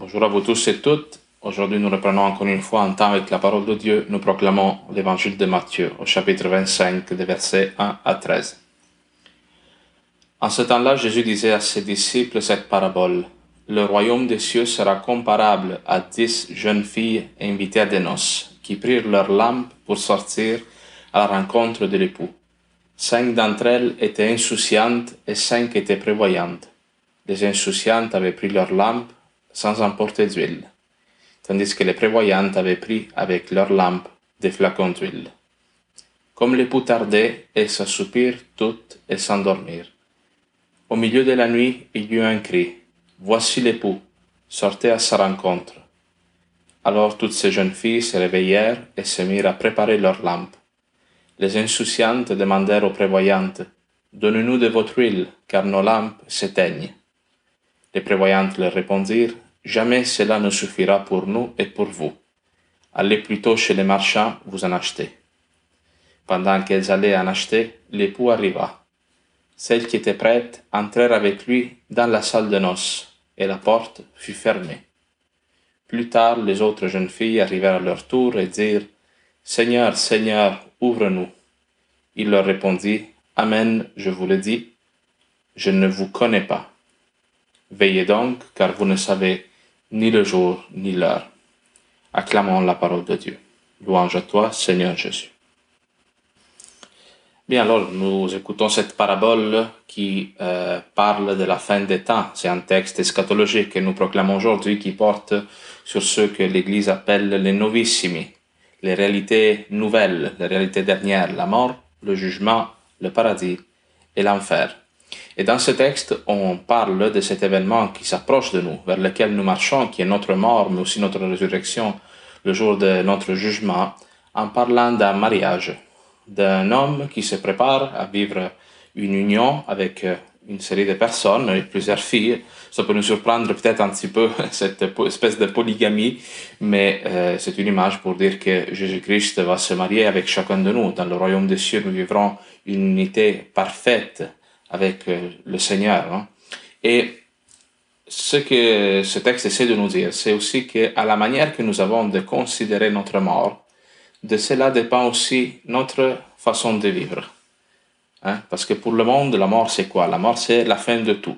Bonjour à vous tous et toutes. Aujourd'hui, nous reprenons encore une fois en temps avec la parole de Dieu. Nous proclamons l'évangile de Matthieu au chapitre 25, des versets 1 à 13. En ce temps-là, Jésus disait à ses disciples cette parabole. Le royaume des cieux sera comparable à dix jeunes filles invitées à des noces, qui prirent leurs lampes pour sortir à la rencontre de l'époux. Cinq d'entre elles étaient insouciantes et cinq étaient prévoyantes. Les insouciantes avaient pris leurs lampes sans emporter d'huile, tandis que les prévoyantes avaient pris avec leurs lampes des flacons d'huile. Comme l'époux tardait, elles s'assoupirent toutes et s'endormirent. Au milieu de la nuit, il y eut un cri. Voici l'époux, sortez à sa rencontre. Alors toutes ces jeunes filles se réveillèrent et se mirent à préparer leurs lampes. Les insouciantes demandèrent aux prévoyantes, Donnez-nous de votre huile, car nos lampes s'éteignent. Les prévoyantes leur répondirent, Jamais cela ne suffira pour nous et pour vous. Allez plutôt chez les marchands, vous en achetez. Pendant qu'elles allaient en acheter, l'époux arriva. Celles qui étaient prêtes entrèrent avec lui dans la salle de noces, et la porte fut fermée. Plus tard, les autres jeunes filles arrivèrent à leur tour et dirent, Seigneur, Seigneur, ouvre-nous. Il leur répondit, Amen, je vous le dis, je ne vous connais pas. Veillez donc, car vous ne savez ni le jour ni l'heure. Acclamons la parole de Dieu. Louange à toi, Seigneur Jésus. Bien, alors nous écoutons cette parabole qui euh, parle de la fin des temps. C'est un texte eschatologique que nous proclamons aujourd'hui qui porte sur ce que l'Église appelle les novissimi, les réalités nouvelles, les réalités dernières, la mort, le jugement, le paradis et l'enfer. Et dans ce texte, on parle de cet événement qui s'approche de nous, vers lequel nous marchons, qui est notre mort, mais aussi notre résurrection, le jour de notre jugement, en parlant d'un mariage, d'un homme qui se prépare à vivre une union avec euh, une série de personnes, plusieurs filles. Ça peut nous surprendre peut-être un petit peu, cette espèce de polygamie, mais euh, c'est une image pour dire que Jésus-Christ va se marier avec chacun de nous. Dans le royaume des cieux, nous vivrons une unité parfaite avec euh, le Seigneur. Hein. Et ce que ce texte essaie de nous dire, c'est aussi que à la manière que nous avons de considérer notre mort, de cela dépend aussi notre façon de vivre. Hein? Parce que pour le monde, la mort, c'est quoi? La mort, c'est la fin de tout.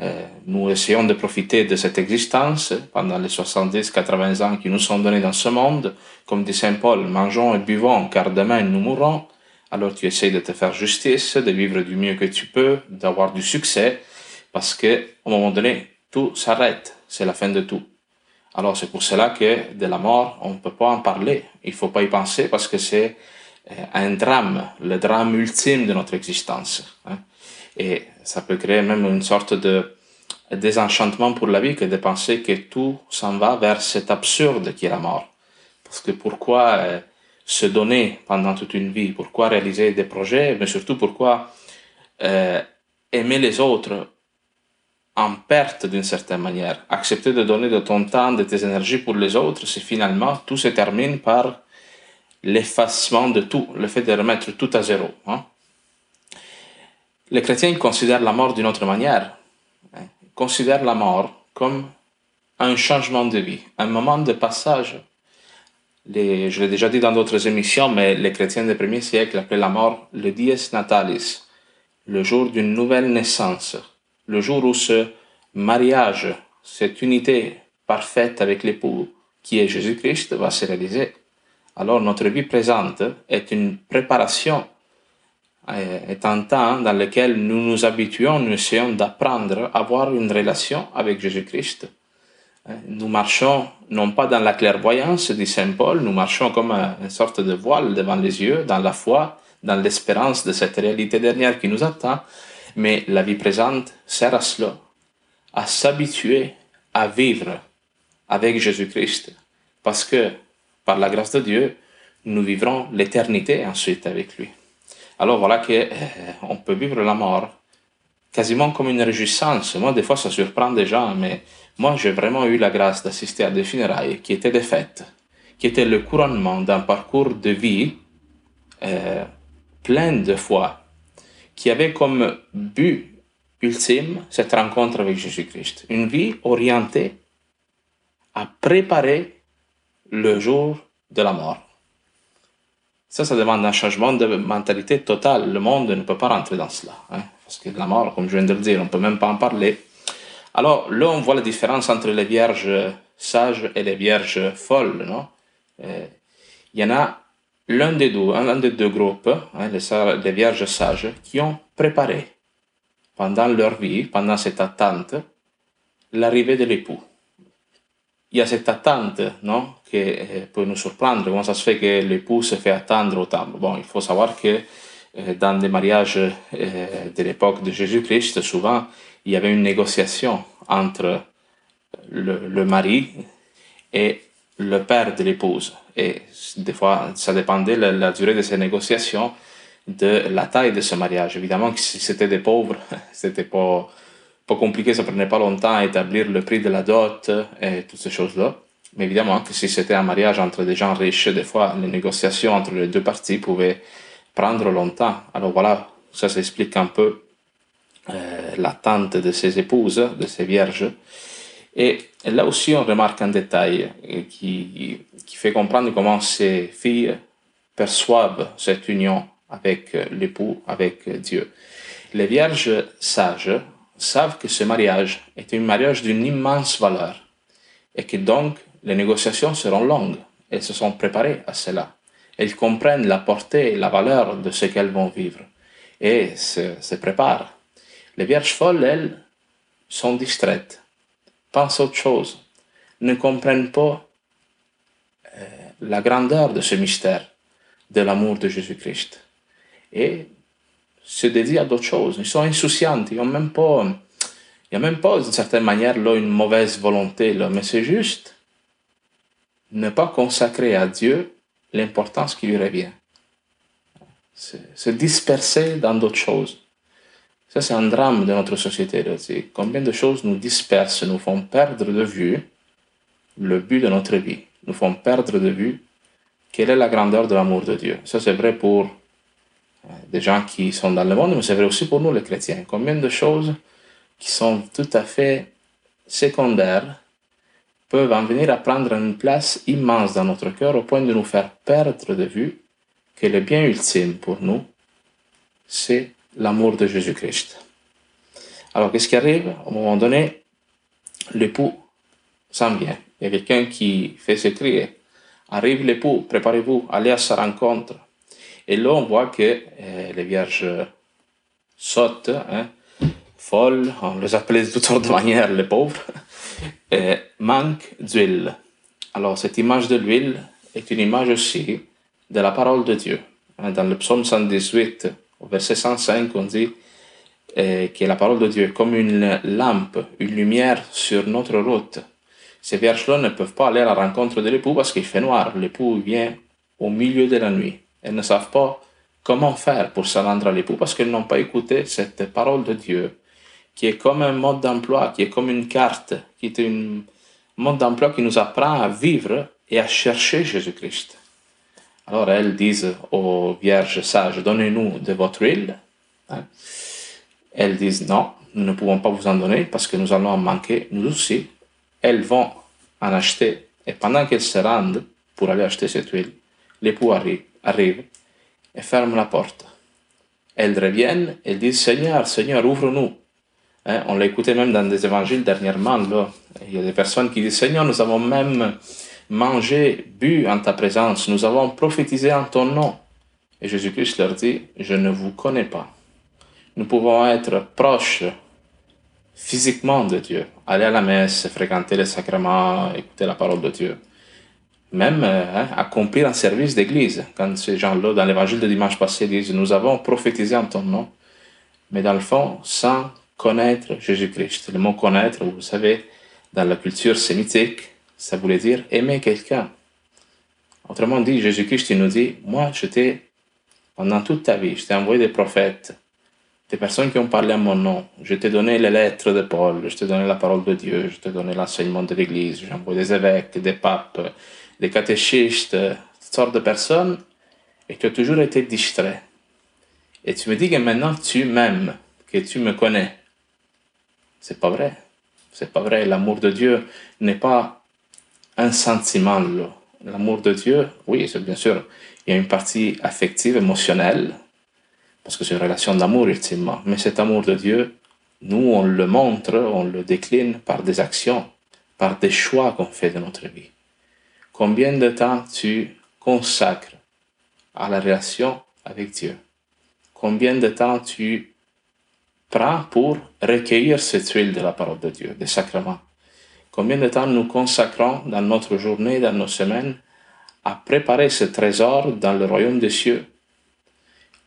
Euh, nous essayons de profiter de cette existence pendant les 70-80 ans qui nous sont donnés dans ce monde. Comme dit Saint Paul, mangeons et buvons, car demain nous mourrons. Alors tu essayes de te faire justice, de vivre du mieux que tu peux, d'avoir du succès, parce que au moment donné, tout s'arrête. C'est la fin de tout. Alors c'est pour cela que de la mort, on ne peut pas en parler. Il faut pas y penser parce que c'est euh, un drame, le drame ultime de notre existence. Hein. Et ça peut créer même une sorte de désenchantement pour la vie que de penser que tout s'en va vers cet absurde qui est la mort. Parce que pourquoi euh, se donner pendant toute une vie, pourquoi réaliser des projets, mais surtout pourquoi euh, aimer les autres en perte d'une certaine manière? Accepter de donner de ton temps, de tes énergies pour les autres, c'est finalement tout se termine par l'effacement de tout, le fait de remettre tout à zéro. Hein? Les chrétiens considèrent la mort d'une autre manière. Hein? Considèrent la mort comme un changement de vie, un moment de passage je l'ai déjà dit dans d'autres émissions, mais les chrétiens des premiers siècles appelaient la mort le dies natalis, le jour d'une nouvelle naissance, le jour où ce mariage, cette unité parfaite avec l'époux qui est Jésus-Christ va se réaliser. Alors notre vie présente est une préparation, est un temps dans lequel nous nous habituons, nous essayons d'apprendre à avoir une relation avec Jésus-Christ nous marchons non pas dans la clairvoyance, dit Saint Paul, nous marchons comme une sorte de voile devant les yeux, dans la foi, dans l'espérance de cette réalité dernière qui nous attend, mais la vie présente sert à cela, à s'habituer à vivre avec Jésus-Christ, parce que par la grâce de Dieu, nous vivrons l'éternité ensuite avec lui. Alors voilà que euh, on peut vivre la mort quasiment comme une réjouissance. Moi, des fois, ça surprend des gens, mais moi, j'ai vraiment eu la grâce d'assister à des funérailles qui étaient des fêtes, qui étaient le couronnement d'un parcours de vie euh, plein de foi, qui avait comme but ultime cette rencontre avec Jésus-Christ. Une vie orientée à préparer le jour de la mort. Ça, ça demande un changement de mentalité total. Le monde ne peut pas rentrer dans cela. Hein, parce que la mort, comme je viens de le dire, on ne peut même pas en parler. Alors là, on voit la différence entre les vierges sages et les vierges folles. Non? Euh, Il y en a l'un des deux, un des deux groupes, hein, les, les vierges sages, qui ont préparé pendant leur vie, pendant cette attente, l'arrivée de l'époux. Il y a cette attente non, qui eh, peut nous surprendre. Comment ça se fait que l'époux se fait attendre autant Bon, il faut savoir que dans les mariages eh, de l'époque de Jésus-Christ, souvent, il y avait une négociation entre le, mari et le père de l'épouse. Et des fois, ça dépendait de la, durée de ces négociations de la taille de ce mariage. Évidemment si c'était des pauvres, c'était pas, pas compliqué, ça prenait pas longtemps à établir le prix de la dot et toutes ces choses-là. Mais évidemment que si c'était un mariage entre des gens riches, des fois, les négociations entre les deux parties pouvaient prendre longtemps. Alors voilà, ça s'explique un peu euh, l'attente de ces épouses, de ces vierges. Et là aussi, on remarque un détail qui, qui fait comprendre comment ces filles perçoivent cette union avec euh, l'époux, avec euh, Dieu. Les vierges sages savent que ce mariage est un mariage d'une immense valeur et que donc les négociations seront longues. Elles se sont préparées à cela. Elles comprennent la portée et la valeur de ce qu'elles vont vivre et se, se préparent. Les vierges folles, elles, sont distraites, pensent à autre chose, ne comprennent pas euh, la grandeur de ce mystère de l'amour de Jésus-Christ et se dédient à d'autres choses. Ils sont insouciants, ils n'ont même pas, il n'y a même d'une certaine manière une mauvaise volonté, mais c'est juste ne pas consacrer à Dieu l'importance qui lui revient. Se disperser dans d'autres choses. Ça, c'est un drame de notre société. Combien de choses nous dispersent, nous font perdre de vue le but de notre vie, nous font perdre de vue quelle est la grandeur de l'amour de Dieu. Ça, c'est vrai pour des gens qui sont dans le monde, mais c'est vrai aussi pour nous les chrétiens. Combien de choses qui sont tout à fait secondaires peuvent en venir à prendre une place immense dans notre cœur au point de nous faire perdre de vue que le bien ultime pour nous, c'est l'amour de Jésus-Christ. Alors, qu'est-ce qui arrive? Au moment donné, l'époux s'en vient. Il y a quelqu'un qui fait se crier. Arrive l'époux, préparez-vous, allez à sa rencontre. Et là, on voit que euh, les vierges sautent, hein, folles, on les appelait de toutes sortes de manières, les pauvres, euh, manquent d'huile. Alors, cette image de l'huile est une image aussi de la parole de Dieu. Hein, dans le psaume 118, au verset 105, on dit euh, que la parole de Dieu est comme une lampe, une lumière sur notre route. Ces vierges-là ne peuvent pas aller à la rencontre de l'époux parce qu'il fait noir. L'époux vient au milieu de la nuit. Elles ne savent pas comment faire pour se rendre à l'époux parce qu'elles n'ont pas écouté cette parole de Dieu qui est comme un mode d'emploi, qui est comme une carte, qui est un mode d'emploi qui nous apprend à vivre et à chercher Jésus-Christ. Alors elles disent aux vierges sages, donnez-nous de votre huile. Hein? Elles disent non, nous ne pouvons pas vous en donner parce que nous allons en manquer, nous aussi. Elles vont en acheter. Et pendant qu'elles se rendent pour aller acheter cette huile, l'époux arrive arrive et ferme la porte. Elles reviennent, elles disent Seigneur, Seigneur, ouvre-nous. Hein, on l'a écouté même dans des évangiles dernièrement. Il y a des personnes qui disent Seigneur, nous avons même mangé, bu en ta présence, nous avons prophétisé en ton nom. Et Jésus-Christ leur dit Je ne vous connais pas. Nous pouvons être proches physiquement de Dieu, aller à la messe, fréquenter les sacrements, écouter la parole de Dieu même euh, hein, accomplir un service d'église. Quand ces gens-là, dans l'évangile de dimanche passé, disent Nous avons prophétisé en ton nom, mais dans le fond, sans connaître Jésus-Christ. Le mot connaître, vous savez, dans la culture sémitique, ça voulait dire aimer quelqu'un. Autrement dit, Jésus-Christ, nous dit Moi, je t'ai, pendant toute ta vie, je t'ai envoyé des prophètes, des personnes qui ont parlé à mon nom. Je t'ai donné les lettres de Paul, je t'ai donné la parole de Dieu, je t'ai donné l'enseignement de l'Église, j'ai envoyé des évêques, des papes des catéchistes, toutes sortes de personnes, et tu as toujours été distrait. Et tu me dis que maintenant tu m'aimes, que tu me connais. C'est pas vrai. C'est pas vrai. L'amour de Dieu n'est pas un sentiment. L'amour de Dieu, oui, c'est bien sûr, il y a une partie affective, émotionnelle, parce que c'est une relation d'amour ultimement. Mais cet amour de Dieu, nous, on le montre, on le décline par des actions, par des choix qu'on fait de notre vie. Combien de temps tu consacres à la relation avec Dieu? Combien de temps tu prends pour recueillir cette huile de la parole de Dieu, des sacrements Combien de temps nous consacrons dans notre journée, dans nos semaines, à préparer ce trésor dans le royaume des cieux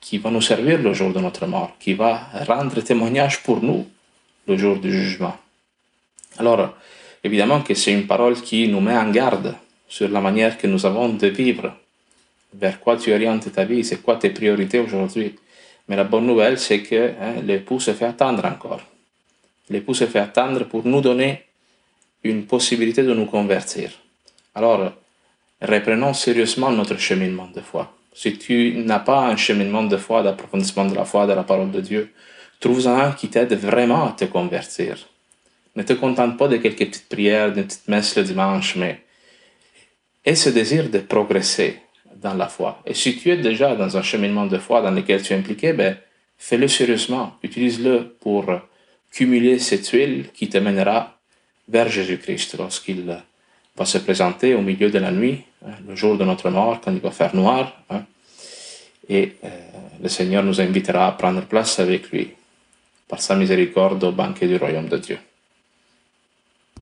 qui va nous servir le jour de notre mort, qui va rendre témoignage pour nous le jour du jugement? Alors, évidemment que c'est une parole qui nous met en garde sur la manière que nous avons de vivre, vers quoi tu orientes ta vie, c'est quoi tes priorités aujourd'hui? Mais la bonne nouvelle, c'est que hein, l'époux se fait attendre encore. L'époux se fait attendre pour nous donner une possibilité de nous convertir. Alors, reprenons sérieusement notre cheminement de foi. Si tu n'as pas un cheminement de foi, d'approfondissement de la foi, de la parole de Dieu, trouve-en un qui t'aide vraiment à te convertir. Ne te contente pas de quelques petites prières, d'une petite messe le dimanche, mais aie ce désir de progresser dans la foi. Et si tu es déjà dans un cheminement de foi dans lequel tu es impliqué, ben, fais-le sérieusement. Utilise-le pour cumuler cette huile qui te mènera vers Jésus-Christ lorsqu'il va se présenter au milieu de la nuit, hein, le jour de notre mort, quand il va faire noir. Hein, et euh, le Seigneur nous invitera à prendre place avec lui par sa miséricorde au banquet du royaume de Dieu.